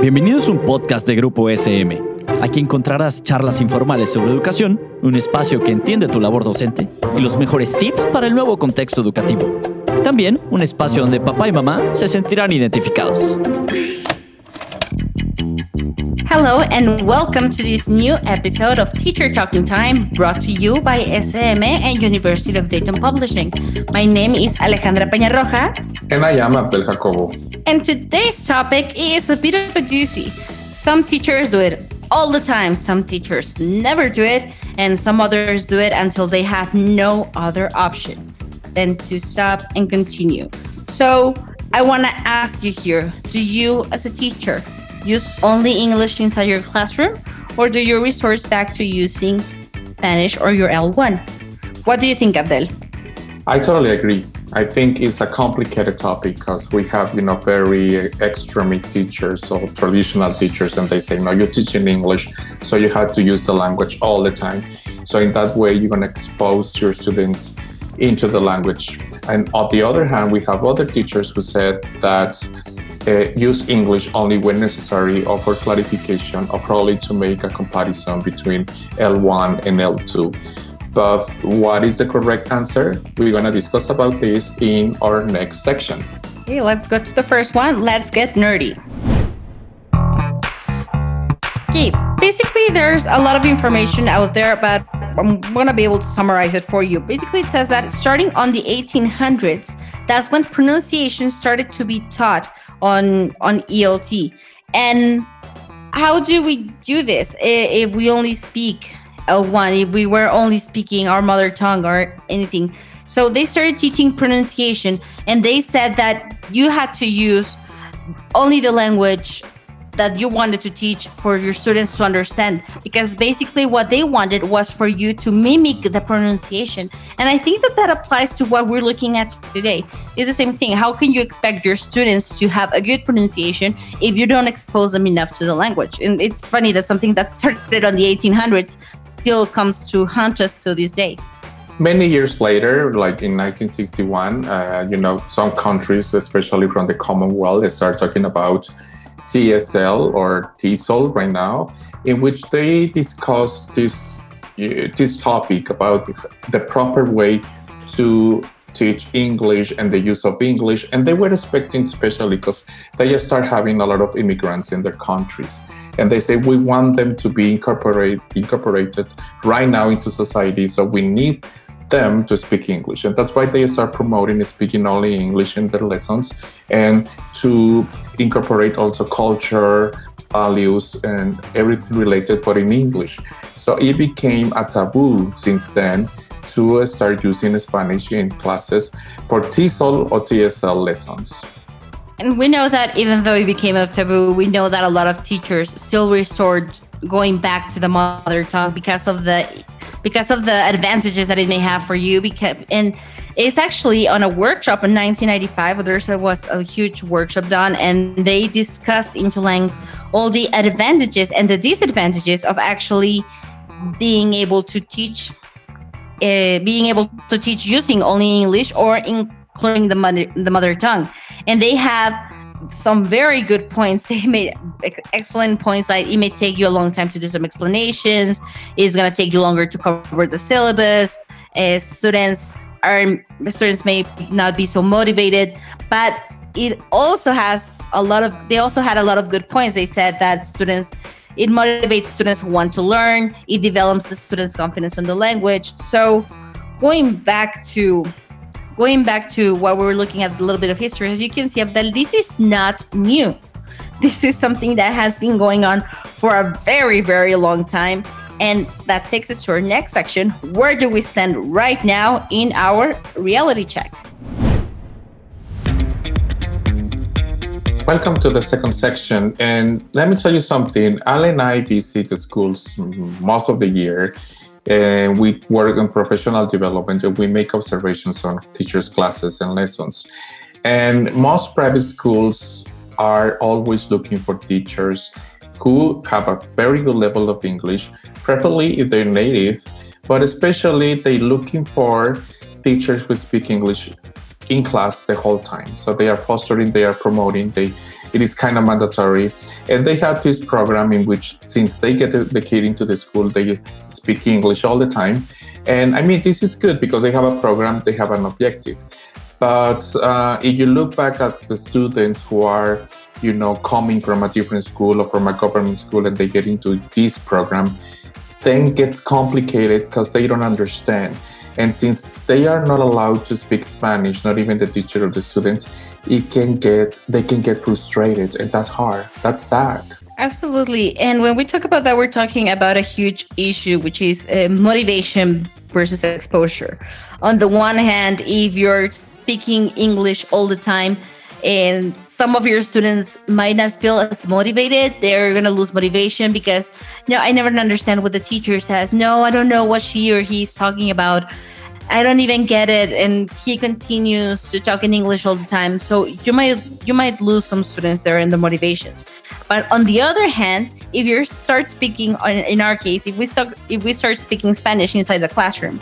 Bienvenidos a un podcast de Grupo SM. Aquí encontrarás charlas informales sobre educación, un espacio que entiende tu labor docente y los mejores tips para el nuevo contexto educativo. También un espacio donde papá y mamá se sentirán identificados. Hello and welcome to this new episode of Teacher Talking Time brought to you by SM and University of Dayton Publishing. My name is Alejandra Peñarroja. And I am Abdel Jacobo. And today's topic is a bit of a doozy. Some teachers do it all the time, some teachers never do it, and some others do it until they have no other option than to stop and continue. So, I want to ask you here do you, as a teacher, use only English inside your classroom, or do you resort back to using Spanish or your L1? What do you think, Abdel? I totally agree. I think it's a complicated topic because we have, you know, very extreme teachers or traditional teachers, and they say, no, you're teaching English, so you have to use the language all the time. So in that way, you're going to expose your students into the language. And on the other hand, we have other teachers who said that uh, use English only when necessary or for clarification or probably to make a comparison between L1 and L2. But what is the correct answer? We're going to discuss about this in our next section. Okay, let's go to the first one. Let's get nerdy. Okay, basically, there's a lot of information out there, but I'm gonna be able to summarize it for you. Basically, it says that starting on the 1800s, that's when pronunciation started to be taught on on ELT. And how do we do this if we only speak L1, if we were only speaking our mother tongue or anything? So they started teaching pronunciation, and they said that you had to use only the language that you wanted to teach for your students to understand. Because basically what they wanted was for you to mimic the pronunciation. And i think that that applies to what we're looking at today. It's the same thing. How can you expect your students to have a good pronunciation if you don't expose them enough to the language? And it's funny that something that started on the 1800s still comes to haunt us to this day. Many years later, like in 1961, uh, you know, some countries, especially from the Commonwealth, they start talking about TESL or TESOL right now, in which they discuss this uh, this topic about the proper way to teach English and the use of English. And they were expecting, especially because they just start having a lot of immigrants in their countries. And they say, we want them to be incorporate, incorporated right now into society. So we need them to speak English. And that's why they start promoting speaking only English in their lessons and to incorporate also culture, values, and everything related, but in English. So it became a taboo since then to start using Spanish in classes for TESOL or TESL lessons. And we know that even though it became a taboo, we know that a lot of teachers still resort going back to the mother tongue because of the because of the advantages that it may have for you because and it's actually on a workshop in 1995 there was a huge workshop done and they discussed into length all the advantages and the disadvantages of actually being able to teach uh, being able to teach using only english or including the mother the mother tongue and they have some very good points. They made excellent points. Like it may take you a long time to do some explanations. It's gonna take you longer to cover the syllabus. Uh, students are students may not be so motivated, but it also has a lot of. They also had a lot of good points. They said that students. It motivates students who want to learn. It develops the students' confidence in the language. So, going back to going back to what we were looking at a little bit of history, as you can see, Abdel, this is not new. This is something that has been going on for a very, very long time. And that takes us to our next section. Where do we stand right now in our reality check? Welcome to the second section. And let me tell you something. Ale and I visit the schools most of the year and we work on professional development and we make observations on teachers' classes and lessons. And most private schools are always looking for teachers who have a very good level of English, preferably if they're native, but especially they're looking for teachers who speak English in class the whole time. So they are fostering, they are promoting, they it is kind of mandatory. And they have this program in which, since they get the kid into the school, they speak English all the time. And I mean, this is good because they have a program, they have an objective. But uh, if you look back at the students who are, you know, coming from a different school or from a government school and they get into this program, then gets complicated because they don't understand. And since they are not allowed to speak Spanish, not even the teacher or the students, it can get they can get frustrated and that's hard. That's sad. Absolutely. And when we talk about that, we're talking about a huge issue, which is uh, motivation versus exposure. On the one hand, if you're speaking English all the time, and some of your students might not feel as motivated they're going to lose motivation because no i never understand what the teacher says. No i don't know what she or he's talking about. I don't even get it. And he continues to talk in english all the time. So you might you might lose some students there in the motivations. But on the other hand if you start speaking in our case if we start if we start speaking spanish inside the classroom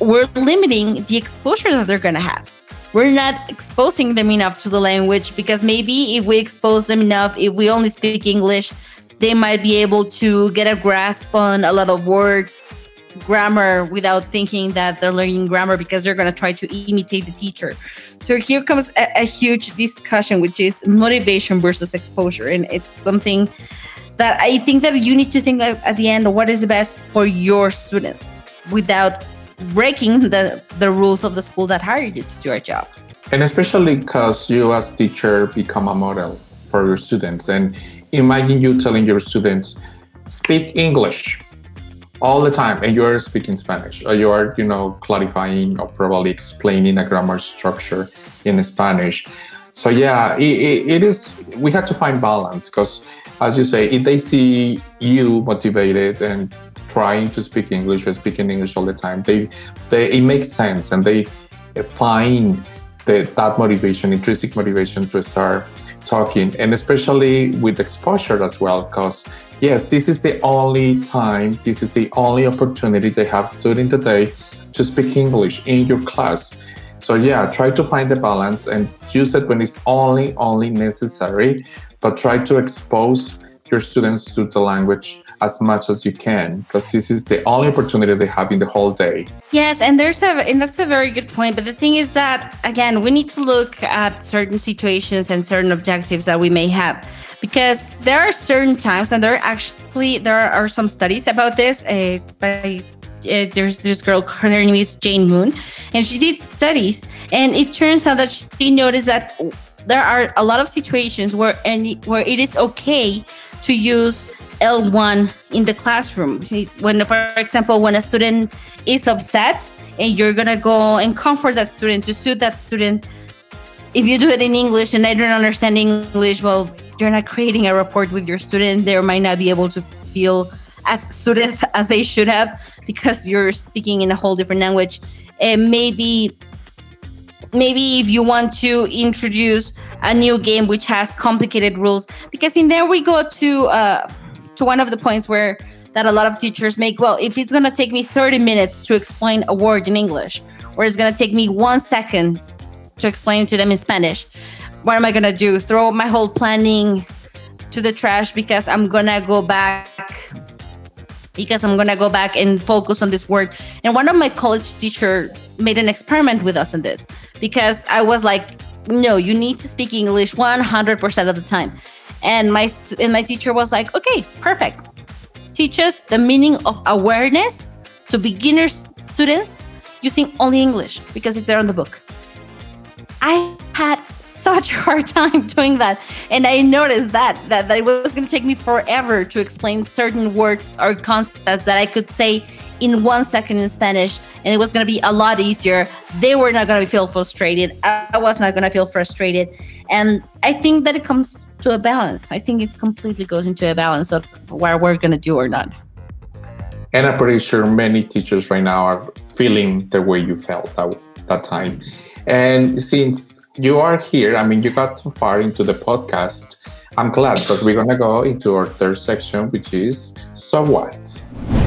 we're limiting the exposure that they're to have we're not exposing them enough to the language because maybe if we expose them enough, if we only speak English, they might be able to get a grasp on a lot of words, grammar without thinking that they're learning grammar because they're going to try to imitate the teacher. So here comes a, a huge discussion, which is motivation versus exposure. And it's something that I think that you need to think at the end what is best for your students without breaking the, the rules of the school that hired you to do a job. And especially because you as teacher become a model for your students. And imagine you telling your students, speak English all the time and you're speaking Spanish or you are, you know, clarifying or probably explaining a grammar structure in Spanish. So yeah, it, it, it is, we have to find balance because as you say, if they see you motivated and trying to speak English or speaking English all the time, they, they it makes sense and they find the, that motivation, intrinsic motivation to start talking, and especially with exposure as well, because yes, this is the only time, this is the only opportunity they have during the day to speak English in your class. So yeah, try to find the balance and use it when it's only only necessary, but try to expose your students to the language as much as you can because this is the only opportunity they have in the whole day. Yes, and there's a and that's a very good point. But the thing is that again, we need to look at certain situations and certain objectives that we may have because there are certain times and there are actually there are some studies about this uh, by uh, there's this girl her name is Jayne Moon and she did studies and it turns out that she noticed that there are a lot of situations where any where it is okay to use L1 in the classroom. When, for example, when a student is upset and you're gonna go and comfort that student to soothe that student, if you do it in English and they don't understand English, well, you're not creating a rapport with your student. They might not be able to feel as soothed as they should have because you're speaking in a whole different language. And maybe maybe if you want to introduce a new game which has complicated rules because in there we go to uh, to one of the points where that a lot of teachers make well if it's going to take me 30 minutes to explain a word in english or it's going to take me one second to explain to them in spanish what am i going to do? Throw my whole planning to the trash because i'm going to go back because i'm going to go back and focus on this word. And one of my college teacher made an experiment with us in this because I was like, no, you need to speak English 100% of the time. And my and my teacher was like, okay, perfect. Teach us the meaning of awareness to beginner students using only English because it's there on the book. I had such a hard time doing that. And I noticed that that, that it was going to take me forever to explain certain words or concepts that I could say in one second in Spanish, and it was going to be a lot easier. They were not going to feel frustrated. I was not going to feel frustrated. And I think that it comes to a balance. I think it completely goes into a balance of what we're going to do or not. And I'm pretty sure many teachers right now are feeling the way you felt that, that time. And since you are here, I mean, you got too far into the podcast. I'm glad because we're going to go into our third section, which is So What?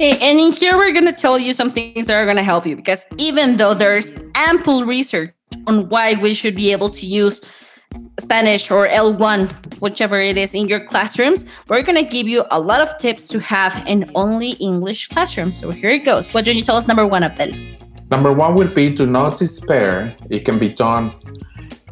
And in here, we're going to tell you some things that are going to help you because even though there's ample research on why we should be able to use Spanish or L1, whichever it is in your classrooms, we're going to give you a lot of tips to have an only English classroom. So here it goes. What do you tell us number one, of them? Number one would be do not despair. It can be done.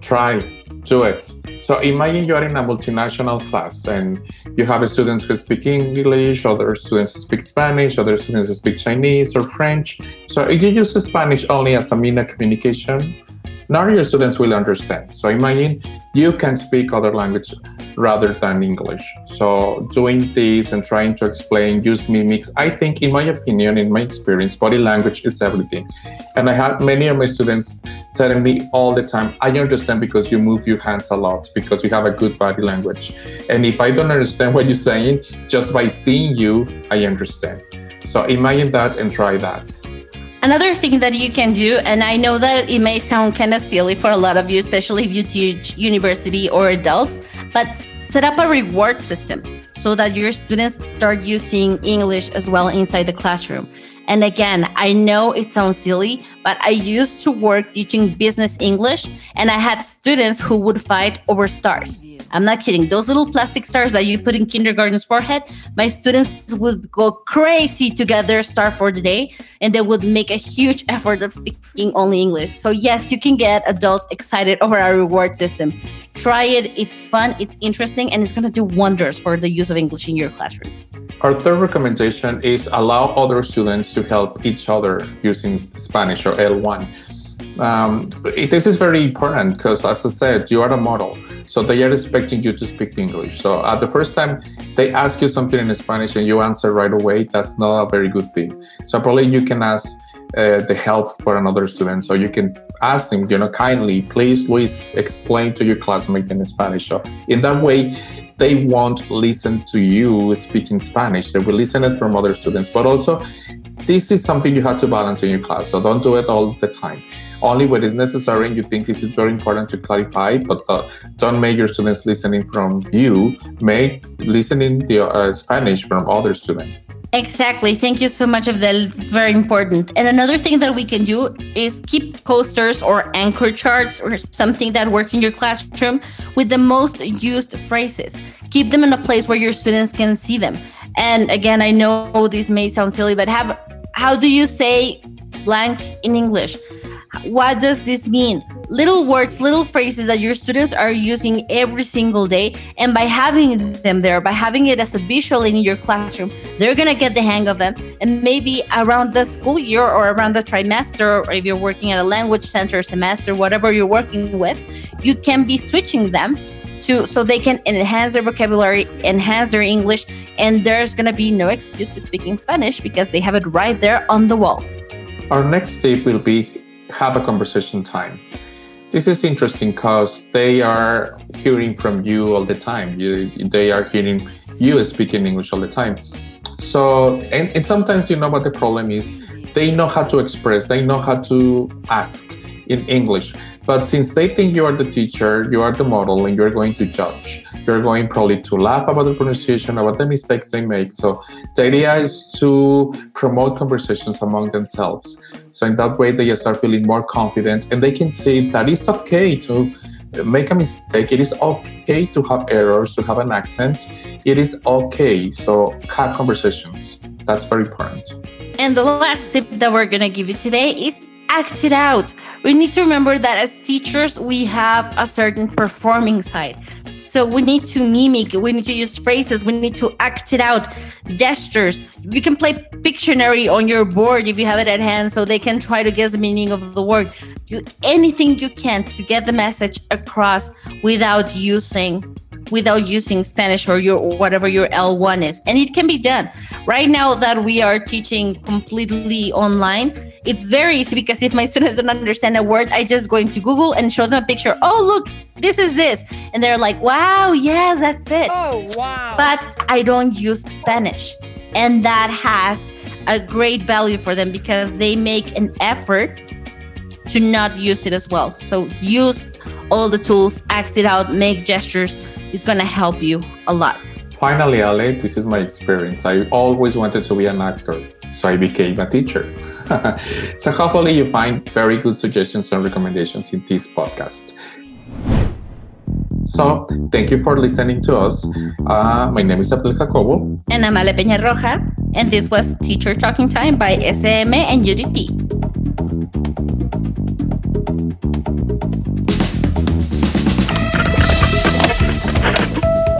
Try do it. So imagine you are in a multinational class and you have students who speak English, other students speak Spanish, other students speak Chinese or French. So if you use Spanish only as a mean of communication, none of your students will understand. So imagine you can speak other language rather than English. So doing this and trying to explain, use mimics, I think in my opinion, in my experience, body language is everything. And I have many of my students telling me all the time, I understand because you move your hands a lot, because you have a good body language. And if I don't understand what you're saying, just by seeing you, I understand. So imagine that and try that. Another thing that you can do, and I know that it may sound kind of silly for a lot of you, especially if you teach university or adults, but set up a reward system so that your students start using English as well inside the classroom. And again, I know it sounds silly, but I used to work teaching business English, and I had students who would fight over stars. I'm not kidding. Those little plastic stars that you put in kindergarten's forehead, my students would go crazy to get their star for the day, and they would make a huge effort of speaking only English. So, yes, you can get adults excited over our reward system. Try it. It's fun, it's interesting, and it's going to do wonders for the use of English in your classroom. Our third recommendation is allow other students to help each other using Spanish or L1 um, this is very important because, as I said, you are a model. So they are expecting you to speak English. So at the first time they ask you something in Spanish and you answer right away, that's not a very good thing. So probably you can ask uh, the help for another student. So you can ask them, you know, kindly, please, Luis, explain to your classmate in Spanish. So in that way, they won't listen to you speaking Spanish. They will listen it from other students. But also, this is something you have to balance in your class. So don't do it all the time only what is necessary and you think this is very important to clarify, but uh, don't make your students listening from you, make listening the uh, Spanish from other students. Exactly. Thank you so much, Abdel. It's very important. And another thing that we can do is keep posters or anchor charts or something that works in your classroom with the most used phrases. Keep them in a place where your students can see them. And again, I know this may sound silly, but have how do you say blank in English? What does this mean? Little words, little phrases that your students are using every single day. And by having them there, by having it as a visual in your classroom, they're going to get the hang of them. And maybe around the school year or around the trimester, or if you're working at a language center semester, whatever you're working with, you can be switching them to so they can enhance their vocabulary, enhance their English, and there's gonna be no excuse to speaking Spanish because they have it right there on the wall. Our next tip will be have a conversation time. This is interesting because they are hearing from you all the time. You, they are hearing you speaking English all the time. So, and, and sometimes you know what the problem is. They know how to express. They know how to ask in English. But since they think you are the teacher, you are the model, and you're going to judge, you're going probably to laugh about the pronunciation, about the mistakes they make. So the idea is to promote conversations among themselves. So in that way, they start feeling more confident, and they can see that it's okay to make a mistake. It is okay to have errors, to have an accent. It is okay. So have conversations. That's very important. And the last tip that we're going to give you today is act it out. We need to remember that as teachers, we have a certain performing side. So we need to mimic, we need to use phrases, we need to act it out, gestures. You can play Pictionary on your board if you have it at hand so they can try to guess the meaning of the word. Do anything you can to get the message across without using without using Spanish or your or whatever your L1 is. And it can be done. Right now that we are teaching completely online, it's very easy because if my students don't understand a word, I just go into Google and show them a picture. Oh, look, this is this. And they're like, wow, yes, that's it. Oh, wow. But I don't use Spanish. And that has a great value for them because they make an effort to not use it as well. So use all the tools, act it out, make gestures. It's going to help you a lot. finally, Ale, this is my experience. I always wanted to be an actor, so I became a teacher. so hopefully you find very good suggestions and recommendations in this podcast. So thank you for listening to us. Uh, my name is Abdul Jacobo. And I'm Ale Peña Roja. And this was Teacher Talking Time by SM and UDT.